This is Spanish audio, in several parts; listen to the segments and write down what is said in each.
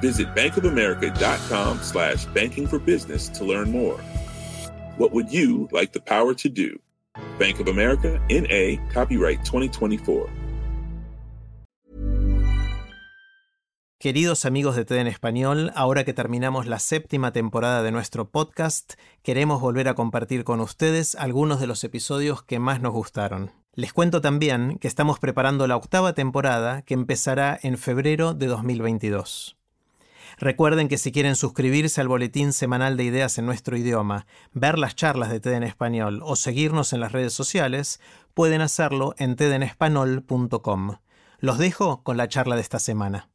Visit bankofamerica.com slash banking for business to learn more. What would you like the power to do? Bank of America, NA, copyright 2024. Queridos amigos de TED en Español, ahora que terminamos la séptima temporada de nuestro podcast, queremos volver a compartir con ustedes algunos de los episodios que más nos gustaron. Les cuento también que estamos preparando la octava temporada que empezará en febrero de 2022. Recuerden que si quieren suscribirse al boletín semanal de ideas en nuestro idioma, ver las charlas de TED en español o seguirnos en las redes sociales, pueden hacerlo en tedenespanol.com. Los dejo con la charla de esta semana.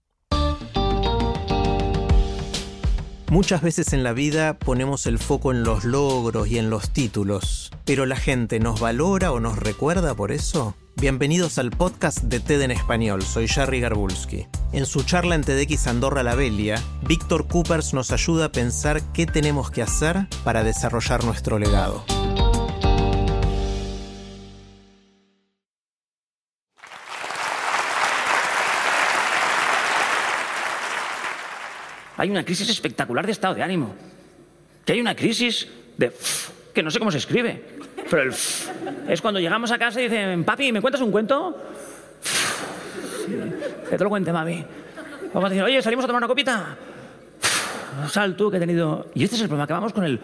Muchas veces en la vida ponemos el foco en los logros y en los títulos, pero la gente nos valora o nos recuerda por eso. Bienvenidos al podcast de TED en español, soy Jerry Garbulski. En su charla en TEDx Andorra la Belia, Víctor Coopers nos ayuda a pensar qué tenemos que hacer para desarrollar nuestro legado. Hay una crisis espectacular de estado de ánimo. Que hay una crisis de que no sé cómo se escribe. Pero el es cuando llegamos a casa y dicen, papi, ¿me cuentas un cuento? que te lo cuente, mami. Vamos a decir, oye, ¿salimos a tomar una copita? Sal tú que he tenido... Y este es el problema, que vamos con el...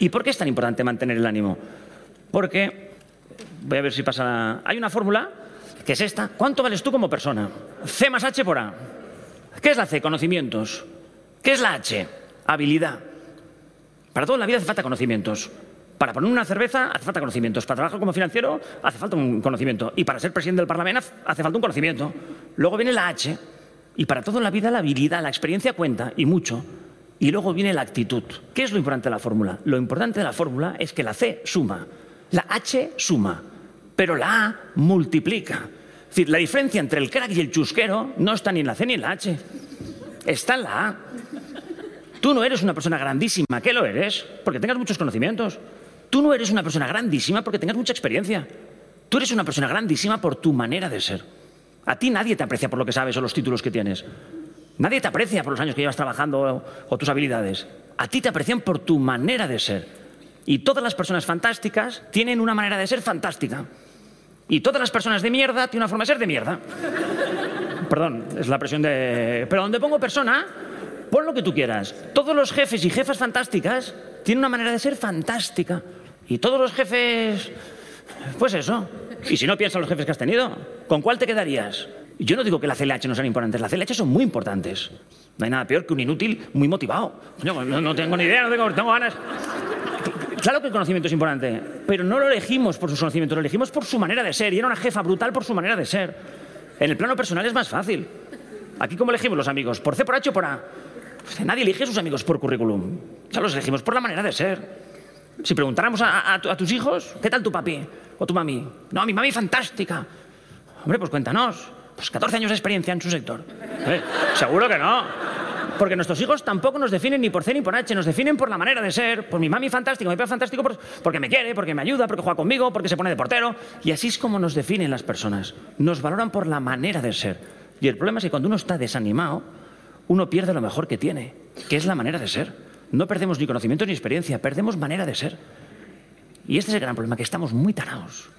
¿Y por qué es tan importante mantener el ánimo? Porque, voy a ver si pasa... Hay una fórmula, que es esta. ¿Cuánto vales tú como persona? C más H por A. ¿Qué es la C? Conocimientos. ¿Qué es la H? Habilidad. Para todo en la vida hace falta conocimientos. Para poner una cerveza hace falta conocimientos. Para trabajar como financiero hace falta un conocimiento. Y para ser presidente del Parlamento hace falta un conocimiento. Luego viene la H. Y para todo en la vida la habilidad, la experiencia cuenta, y mucho. Y luego viene la actitud. ¿Qué es lo importante de la fórmula? Lo importante de la fórmula es que la C suma, la H suma, pero la A multiplica. Decir, la diferencia entre el crack y el chusquero no está ni en la C ni en la H. Está en la A. Tú no eres una persona grandísima. ¿Qué lo eres? Porque tengas muchos conocimientos. Tú no eres una persona grandísima porque tengas mucha experiencia. Tú eres una persona grandísima por tu manera de ser. A ti nadie te aprecia por lo que sabes o los títulos que tienes. Nadie te aprecia por los años que llevas trabajando o, tus habilidades. A ti te aprecian por tu manera de ser. Y todas las personas fantásticas tienen una manera de ser fantástica. Y todas las personas de mierda tienen una forma de ser de mierda. Perdón, es la presión de... Pero donde pongo persona, pon lo que tú quieras. Todos los jefes y jefas fantásticas tienen una manera de ser fantástica. Y todos los jefes... Pues eso. Y si no piensas en los jefes que has tenido, ¿con cuál te quedarías? Yo no digo que la CLH no sean importantes, las CLH son muy importantes. No hay nada peor que un inútil muy motivado. No, no tengo ni idea, no tengo, tengo ganas. Claro que el conocimiento es importante, pero no lo elegimos por sus conocimientos, lo elegimos por su manera de ser. Y era una jefa brutal por su manera de ser. En el plano personal es más fácil. Aquí, ¿cómo elegimos los amigos? ¿Por C, por H o por A? Pues nadie elige a sus amigos por currículum. Ya los elegimos por la manera de ser. Si preguntáramos a, tus hijos, ¿qué tal tu papi o tu mami? No, mi mami fantástica. Hombre, pues cuéntanos. Pues 14 años de experiencia en su sector. ¿Eh? Seguro que no. Porque nuestros hijos tampoco nos definen ni por C ni por H, nos definen por la manera de ser, por mi mami fantástica, mi papá fantástico, porque me quiere, porque me ayuda, porque juega conmigo, porque se pone de portero. Y así es como nos definen las personas. Nos valoran por la manera de ser. Y el problema es que cuando uno está desanimado, uno pierde lo mejor que tiene, que es la manera de ser. No perdemos ni conocimiento ni experiencia, perdemos manera de ser. Y este es el gran problema, que estamos muy tarados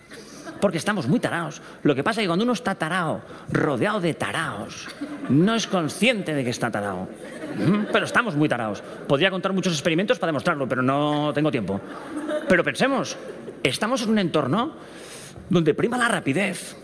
porque estamos muy tarados. Lo que pasa es que cuando uno está tarao, rodeado de taraos, no es consciente de que está tarao. Pero estamos muy tarados. Podría contar muchos experimentos para demostrarlo, pero no tengo tiempo. Pero pensemos, estamos en un entorno donde prima la rapidez,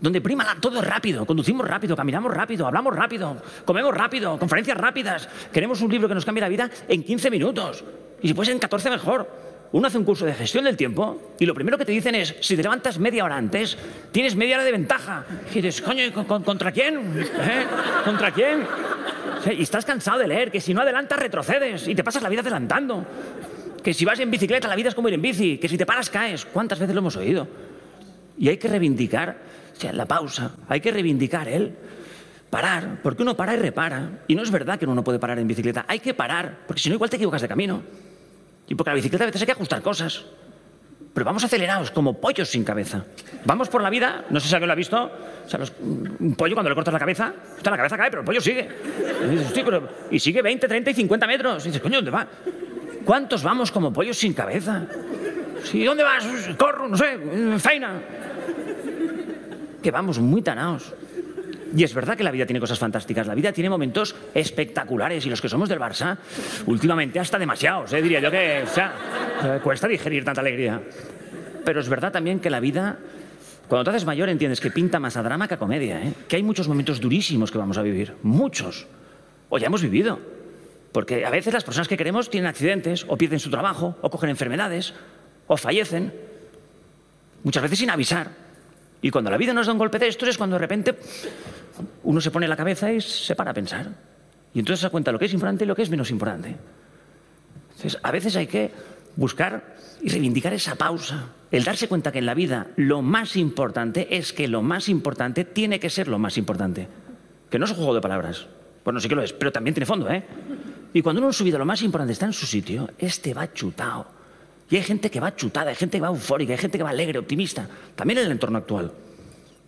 donde prima todo rápido, conducimos rápido, caminamos rápido, hablamos rápido, comemos rápido, conferencias rápidas. Queremos un libro que nos cambie la vida en 15 minutos. Y si puede ser en 14 mejor uno hace un curso de gestión del tiempo y lo primero que te dicen es, si te levantas media hora antes, tienes media hora de ventaja. Y dices, coño, ¿contra quién? ¿Eh? ¿Contra quién? Y estás cansado de leer que si no adelantas retrocedes y te pasas la vida adelantando. Que si vas en bicicleta la vida es como ir en bici, que si te paras caes. ¿Cuántas veces lo hemos oído? Y hay que reivindicar, o sea, la pausa, hay que reivindicar él. Parar, porque uno para y repara. Y no es verdad que uno no puede parar en bicicleta, hay que parar, porque si no igual te equivocas de camino. Y porque la bicicleta a veces hay que ajustar cosas. Pero vamos acelerados, como pollos sin cabeza. Vamos por la vida, no sé si alguien lo ha visto, un pollo cuando le cortas la cabeza, está la cabeza cae, pero el pollo sigue. Y, dices, "Hostia, pero- y sigue 20, 30 y 50 metros. Y dices, coño, ¿dónde va? ¿Cuántos vamos como pollos sin cabeza? Sí, ¿dónde vas? Corro, no sé, eh, feina. Que vamos muy tanaos. Y es verdad que la vida tiene cosas fantásticas, la vida tiene momentos espectaculares y los que somos del Barça, últimamente hasta demasiados, ¿eh? diría yo que o sea, eh, cuesta digerir tanta alegría. Pero es verdad también que la vida, cuando te haces mayor entiendes que pinta más a drama que a comedia, ¿eh? que hay muchos momentos durísimos que vamos a vivir, muchos, o ya hemos vivido. Porque a veces las personas que queremos tienen accidentes, o pierden su trabajo, o cogen enfermedades, o fallecen, muchas veces sin avisar. Y cuando la vida nos da un golpe de estos es cuando de repente uno se pone la cabeza y se para a pensar. Y entonces se da cuenta lo que es importante y lo que es menos importante. Entonces, a veces hay que buscar y reivindicar esa pausa. El darse cuenta que en la vida lo más importante es que lo más importante tiene que ser lo más importante. Que no es un juego de palabras. Bueno, sí que lo es, pero también tiene fondo, ¿eh? Y cuando uno en su vida lo más importante está en su sitio, este va chutado. Y hay gente que va chutada, hay gente que va eufórica, hay gente que va alegre, optimista. También en el entorno actual.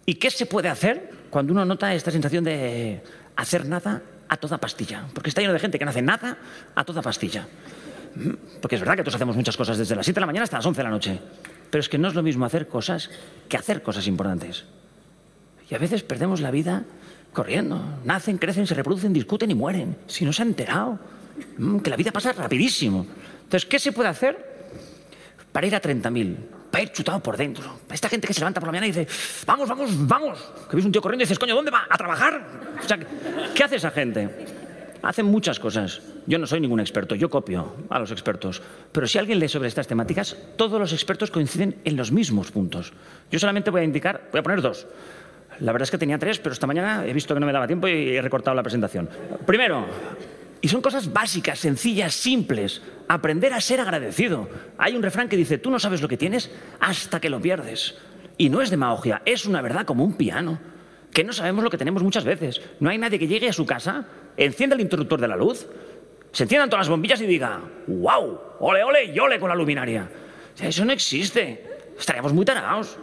¿Y qué se puede hacer cuando uno nota esta sensación de hacer nada a toda pastilla? Porque está lleno de gente que no hace nada a toda pastilla. Porque es verdad que todos hacemos muchas cosas desde las 7 de la mañana hasta las 11 de la noche. Pero es que no es lo mismo hacer cosas que hacer cosas importantes. Y a veces perdemos la vida corriendo. Nacen, crecen, se reproducen, discuten y mueren. Si no se ha enterado. Mm, Que la vida pasa rapidísimo. Entonces, ¿qué se puede hacer para ir a 30.000? Para ir chutado por dentro. Esta gente que se levanta por la mañana y dice, vamos, vamos, vamos. Que ves un tío corriendo y dices, coño, ¿dónde va? ¿A trabajar? O sea, ¿qué hace esa gente? Hacen muchas cosas. Yo no soy ningún experto, yo copio a los expertos. Pero si alguien lee sobre estas temáticas, todos los expertos coinciden en los mismos puntos. Yo solamente voy a indicar, voy a poner dos. La verdad es que tenía tres, pero esta mañana he visto que no me daba tiempo y he recortado la presentación. Primero, y son cosas básicas, sencillas, simples. Aprender a ser agradecido. Hay un refrán que dice, tú no sabes lo que tienes hasta que lo pierdes. Y no es demagogia, es una verdad como un piano. Que no sabemos lo que tenemos muchas veces. No hay nadie que llegue a su casa, encienda el interruptor de la luz, se enciendan todas las bombillas y diga, wow, ole, ole y ole con la luminaria. Eso no existe. Estaríamos muy tarados.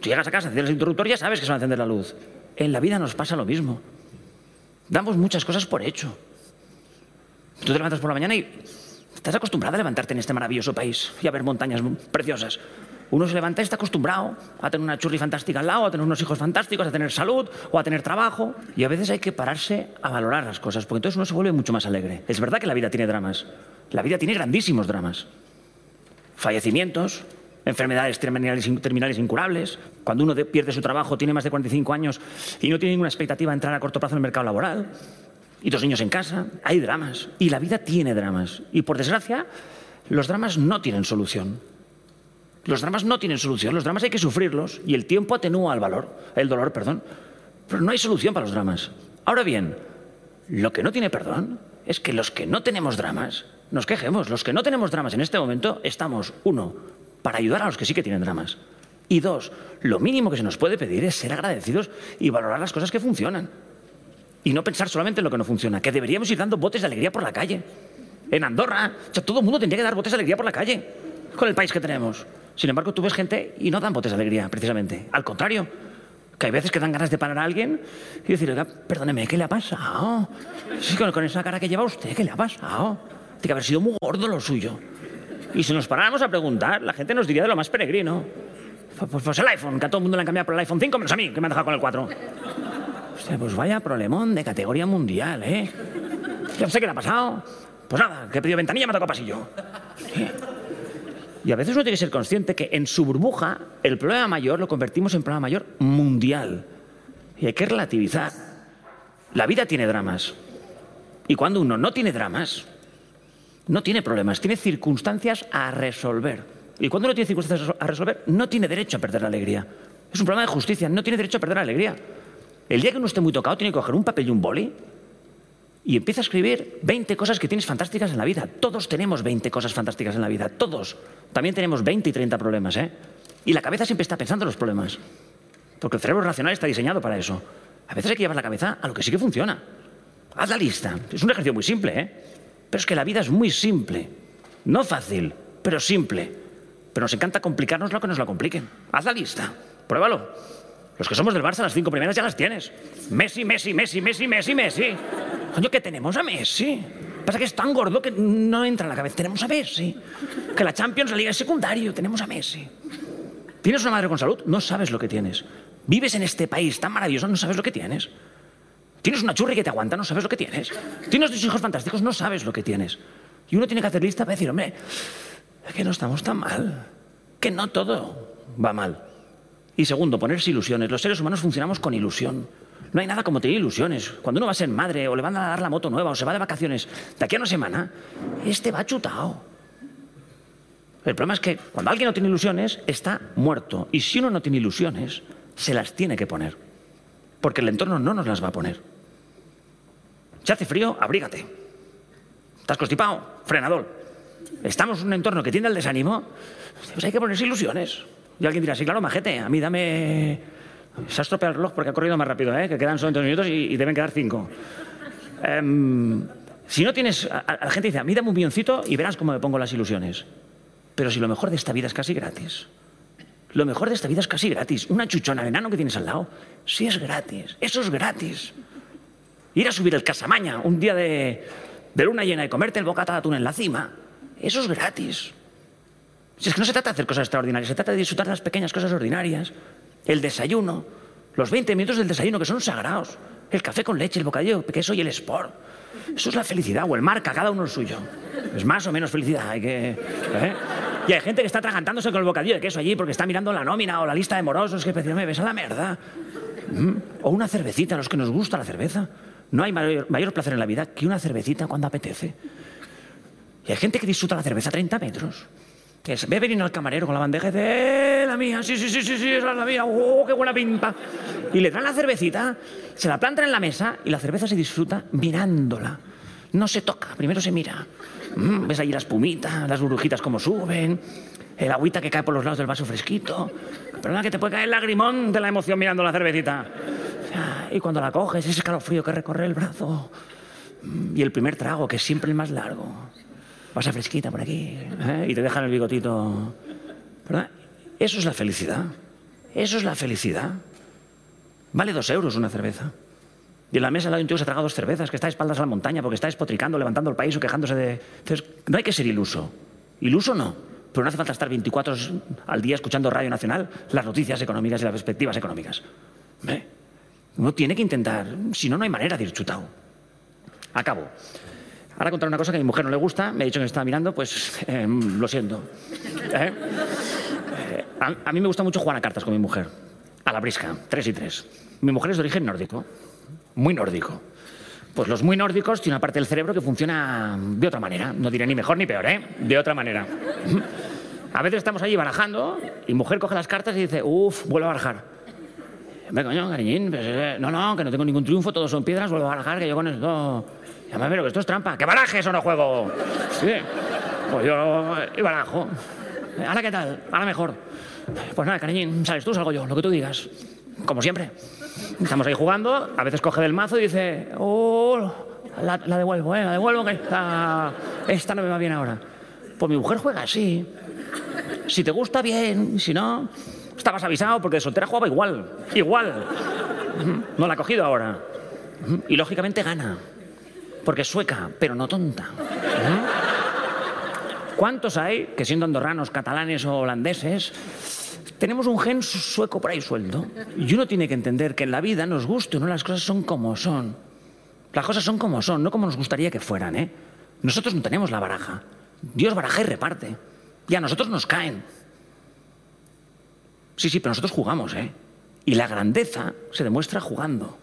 Tú llegas a casa, enciendes el interruptor y ya sabes que se va a encender la luz. En la vida nos pasa lo mismo. Damos muchas cosas por hecho. Tú te levantas por la mañana y estás acostumbrado a levantarte en este maravilloso país y a ver montañas preciosas. Uno se levanta y está acostumbrado a tener una churri fantástica al lado, a tener unos hijos fantásticos, a tener salud o a tener trabajo. Y a veces hay que pararse a valorar las cosas, porque entonces uno se vuelve mucho más alegre. Es verdad que la vida tiene dramas. La vida tiene grandísimos dramas. Fallecimientos, enfermedades terminales, incurables. Cuando uno de- pierde su trabajo, tiene más de 45 años y no tiene ninguna expectativa de entrar a corto plazo en el mercado laboral. Y dos niños en casa. Hay dramas. Y la vida tiene dramas. Y por desgracia, los dramas no tienen solución. Los dramas no tienen solución, los dramas hay que sufrirlos y el tiempo atenúa el valor, el dolor, perdón. Pero no hay solución para los dramas. Ahora bien, lo que no tiene perdón es que los que no tenemos dramas nos quejemos. Los que no tenemos dramas en este momento estamos, uno, para ayudar a los que sí que tienen dramas. Y dos, lo mínimo que se nos puede pedir es ser agradecidos y valorar las cosas que funcionan. Y no pensar solamente en lo que no funciona, que deberíamos ir dando botes de alegría por la calle. En Andorra, o sea, todo el mundo tendría que dar botes de alegría por la calle, con el país que tenemos. Sin embargo, tú ves gente y no dan botes de alegría, precisamente. Al contrario, que hay veces que dan ganas de parar a alguien y decir, oiga, perdóneme, ¿qué le ha pasado? Sí, con, con esa cara que lleva usted, ¿qué le ha pasado? Tiene que haber sido muy gordo lo suyo. Y si nos paráramos a preguntar, la gente nos diría de lo más peregrino. Pues, pues el iPhone, que a todo el mundo le han cambiado por el iPhone 5, menos a mí, que me han dejado con el 4. Hostia, pues vaya problemón de categoría mundial, ¿eh? Ya sé qué le ha pasado. Pues nada, que he pedido ventanilla me ha tocado pasillo. Y a veces uno tiene que ser consciente que en su burbuja el problema mayor lo convertimos en problema mayor mundial. Y hay que relativizar. La vida tiene dramas. Y cuando uno no tiene dramas, no tiene problemas, tiene circunstancias a resolver. Y cuando uno tiene circunstancias a resolver, no tiene derecho a perder la alegría. Es un problema de justicia, no tiene derecho a perder la alegría. El día que uno esté muy tocado, tiene que coger un papel y un boli y empieza a escribir 20 cosas que tienes fantásticas en la vida. Todos tenemos 20 cosas fantásticas en la vida, todos. También tenemos 20 y 30 problemas, ¿eh? Y la cabeza siempre está pensando en los problemas. Porque el cerebro racional está diseñado para eso. A veces hay que llevar la cabeza a lo que sí que funciona. Haz la lista. Es un ejercicio muy simple, ¿eh? Pero es que la vida es muy simple. No fácil, pero simple. Pero nos encanta complicarnos lo que nos lo compliquen. Haz la lista. Pruébalo. Los que somos del Barça, las cinco primeras ya las tienes. Messi, Messi, Messi, Messi, Messi, Messi. Coño, que tenemos a Messi. Pasa que es tan gordo que no entra en la cabeza. Tenemos a Messi. Que la Champions, la Liga es secundario. Tenemos a Messi. ¿Tienes una madre con salud? No sabes lo que tienes. Vives en este país tan maravilloso, no sabes lo que tienes. Tienes una churri que te aguanta, no sabes lo que tienes. Tienes dos hijos fantásticos, no sabes lo que tienes. Y uno tiene que hacer lista para decir, hombre, que no estamos tan mal. Que no todo va mal. Y segundo, ponerse ilusiones. Los seres humanos funcionamos con ilusión. No hay nada como tener ilusiones. Cuando uno va a ser madre o le van a dar la moto nueva o se va de vacaciones de aquí a una semana, este va chutado. El problema es que cuando alguien no tiene ilusiones, está muerto. Y si uno no tiene ilusiones, se las tiene que poner. Porque el entorno no nos las va a poner. Si hace frío, abrígate. ¿Estás constipado? Frenador. Estamos en un entorno que tiende al desánimo, pues hay que ponerse ilusiones. Y alguien dirá, sí, claro, majete, a mí dame... Se ha estropeado el reloj porque ha corrido más rápido, ¿eh? que quedan solo dos minutos y, y deben quedar cinco. Em, si no tienes... A, a la gente dice, a mí dame un milloncito y verás cómo me pongo las ilusiones. Pero si lo mejor de esta vida es casi gratis. Lo mejor de esta vida es casi gratis. Una chuchona de enano que tienes al lado, sí es gratis. Eso es gratis. Ir a subir el Casamaña un día de, de luna llena y comerte el bocata de atún en la cima, eso es gratis. Si es que no se trata de hacer cosas extraordinarias, se trata de disfrutar de las pequeñas cosas ordinarias. El desayuno, los 20 minutos del desayuno que son sagrados. El café con leche, el bocadillo de queso y el sport. Eso es la felicidad, o el marca, cada uno el suyo. Es más o menos felicidad, hay que... ¿eh? Y hay gente que está atragantándose con el bocadillo de queso allí porque está mirando la nómina o la lista de morosos que me ves a la merda. ¿Mm? O una cervecita, a los que nos gusta la cerveza. No hay mayor, placer en la vida que una cervecita cuando apetece. Y hay gente que disfruta la cerveza a 30 metros. Que es, ve venir al camarero con la bandeja y dice, ¡eh, la mía! Sí, sí, sí, sí, sí, es la mía. ¡Oh, qué buena pinta! Y le dan la cervecita, se la plantan en la mesa y la cerveza se disfruta mirándola. No se toca, primero se mira. Mm, ves ahí la espumita, las burbujitas como suben, el agüita que cae por los lados del vaso fresquito. Perdona que te puede caer el lagrimón de la emoción mirando la cervecita. Y cuando la coges, ese escalofrío que recorre el brazo. Y el primer trago, que es siempre el más largo. Pasa fresquita por aquí ¿eh? y te dejan el bigotito. ¿Verdad? Eso es la felicidad. Eso es la felicidad. Vale dos euros una cerveza. Y en la mesa al lado de un tío se ha tragado dos cervezas, que está de espaldas a la montaña porque está despotricando, levantando el país o quejándose de... No hay que ser iluso. Iluso no. Pero no hace falta estar 24 horas al día escuchando Radio Nacional las noticias económicas y las perspectivas económicas. ¿Eh? Uno tiene que intentar, si no, no hay manera de ir chutado. Acabo. Ahora contar una cosa que a mi mujer no le gusta, me ha dicho que me estaba mirando, pues eh, lo siento. ¿Eh? Eh, a, a mí me gusta mucho jugar a cartas con mi mujer, a la brisca, tres y tres. Mi mujer es de origen nórdico, muy nórdico. Pues los muy nórdicos tienen una parte del cerebro que funciona de otra manera. No diré ni mejor ni peor, ¿eh? De otra manera. A veces estamos allí barajando y mujer coge las cartas y dice, uff, vuelvo a barajar. Hombre, coño, cariñín, pues, eh, no, no, que no tengo ningún triunfo, todos son piedras, vuelvo a barajar, que yo con esto... Llámame, pero que esto es trampa. ¡Que barajes o no juego! Sí. Pues yo y barajo. ¿Ahora qué tal? Ahora mejor. Pues nada, cariñín, sales tú, salgo yo, lo que tú digas. Como siempre. Estamos ahí jugando, a veces coge del mazo y dice, oh, la, la devuelvo, ¿eh? La devuelvo, que esta, esta no me va bien ahora. Pues mi mujer juega así. Si te gusta, bien. Si no, estabas avisado porque de soltera jugaba igual. Igual. No la ha cogido ahora. Y lógicamente gana. Porque es sueca, pero no tonta. ¿Cuántos hay que siendo andorranos, catalanes o holandeses tenemos un gen sueco por ahí suelto? Y uno tiene que entender que en la vida, nos guste o no, las cosas son como son. Las cosas son como son, no como nos gustaría que fueran, ¿eh? Nosotros no tenemos la baraja. Dios baraja y reparte. Y a nosotros nos caen. Sí, sí, pero nosotros jugamos, ¿eh? Y la grandeza se demuestra jugando.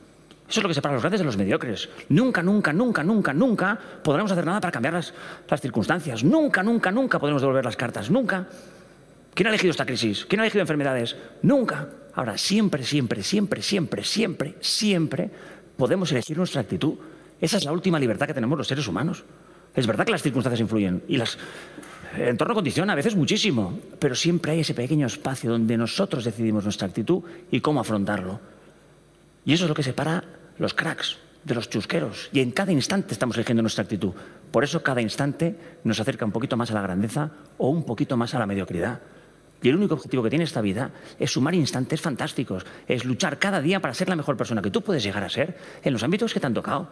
Eso es lo que separa a los grandes de los mediocres. Nunca, nunca, nunca, nunca, nunca podremos hacer nada para cambiar las, las circunstancias. Nunca, nunca, nunca podremos devolver las cartas. Nunca. ¿Quién ha elegido esta crisis? ¿Quién ha elegido enfermedades? Nunca. Ahora, siempre, siempre, siempre, siempre, siempre, siempre podemos elegir nuestra actitud. Esa es la última libertad que tenemos los seres humanos. Es verdad que las circunstancias influyen y las, el entorno condiciona a veces muchísimo, pero siempre hay ese pequeño espacio donde nosotros decidimos nuestra actitud y cómo afrontarlo. Y eso es lo que separa los cracks de los chusqueros. Y en cada instante estamos eligiendo nuestra actitud. Por eso cada instante nos acerca un poquito más a la grandeza o un poquito más a la mediocridad. Y el único objetivo que tiene esta vida es sumar instantes fantásticos, es luchar cada día para ser la mejor persona que tú puedes llegar a ser en los ámbitos que te han tocado.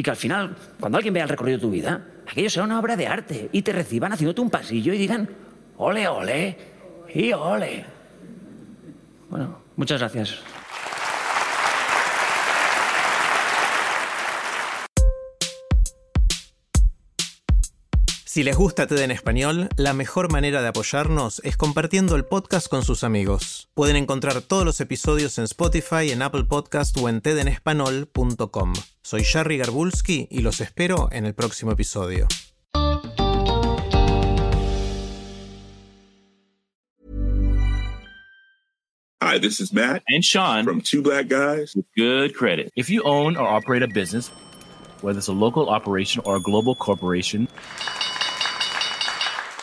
Y que al final, cuando alguien vea el recorrido de tu vida, aquello será una obra de arte y te reciban haciéndote un pasillo y digan, ole, ole, y ole. Bueno, muchas gracias. Si les gusta TED en español, la mejor manera de apoyarnos es compartiendo el podcast con sus amigos. Pueden encontrar todos los episodios en Spotify, en Apple Podcast o en tedenespanol.com. Soy Jerry Garbulski y los espero en el próximo episodio. Hi, this is Matt And Sean from Two Black Guys. with good credit. If you own or operate a business, whether it's a local operation or a global corporation,